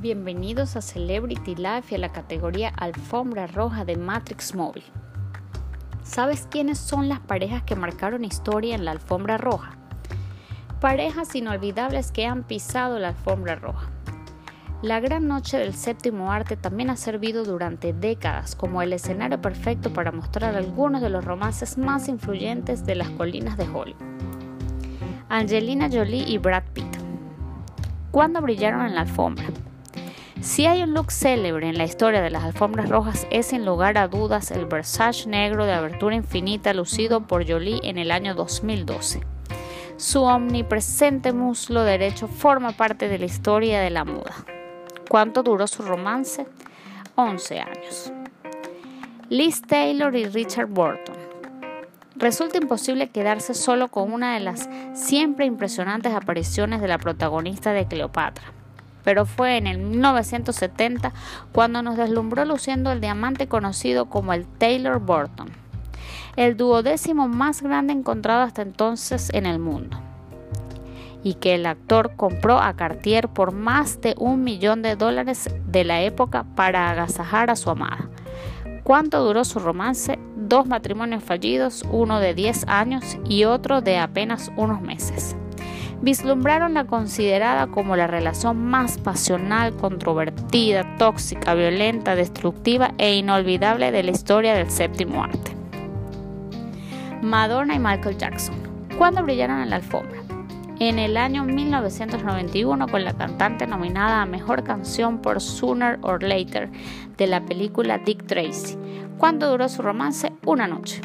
Bienvenidos a Celebrity Life y a la categoría Alfombra Roja de Matrix Móvil. ¿Sabes quiénes son las parejas que marcaron historia en la Alfombra Roja? Parejas inolvidables que han pisado la Alfombra Roja. La Gran Noche del Séptimo Arte también ha servido durante décadas como el escenario perfecto para mostrar algunos de los romances más influyentes de las colinas de Hollywood. Angelina Jolie y Brad Pitt. ¿Cuándo brillaron en la alfombra? Si hay un look célebre en la historia de las alfombras rojas es sin lugar a dudas el Versace negro de abertura infinita lucido por Jolie en el año 2012. Su omnipresente muslo derecho forma parte de la historia de la moda. ¿Cuánto duró su romance? 11 años. Liz Taylor y Richard Burton. Resulta imposible quedarse solo con una de las siempre impresionantes apariciones de la protagonista de Cleopatra pero fue en el 1970 cuando nos deslumbró luciendo el diamante conocido como el Taylor Burton, el duodécimo más grande encontrado hasta entonces en el mundo, y que el actor compró a Cartier por más de un millón de dólares de la época para agasajar a su amada. ¿Cuánto duró su romance? Dos matrimonios fallidos, uno de 10 años y otro de apenas unos meses vislumbraron la considerada como la relación más pasional, controvertida, tóxica, violenta, destructiva e inolvidable de la historia del séptimo arte. Madonna y Michael Jackson. ¿Cuándo brillaron en la alfombra? En el año 1991 con la cantante nominada a Mejor Canción por Sooner or Later de la película Dick Tracy. ¿Cuándo duró su romance? Una noche.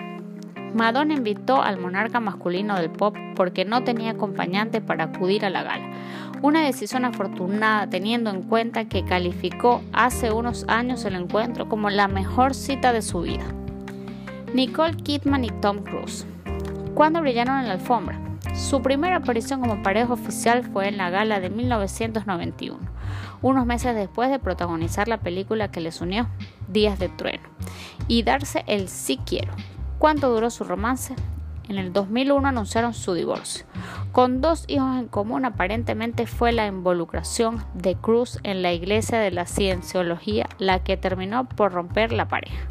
Madonna invitó al monarca masculino del pop porque no tenía acompañante para acudir a la gala. Una decisión afortunada teniendo en cuenta que calificó hace unos años el encuentro como la mejor cita de su vida. Nicole Kidman y Tom Cruise. ¿Cuándo brillaron en la alfombra? Su primera aparición como pareja oficial fue en la gala de 1991, unos meses después de protagonizar la película que les unió, Días de Trueno, y darse el sí quiero, ¿Cuánto duró su romance? En el 2001 anunciaron su divorcio. Con dos hijos en común, aparentemente fue la involucración de Cruz en la Iglesia de la Cienciología la que terminó por romper la pareja.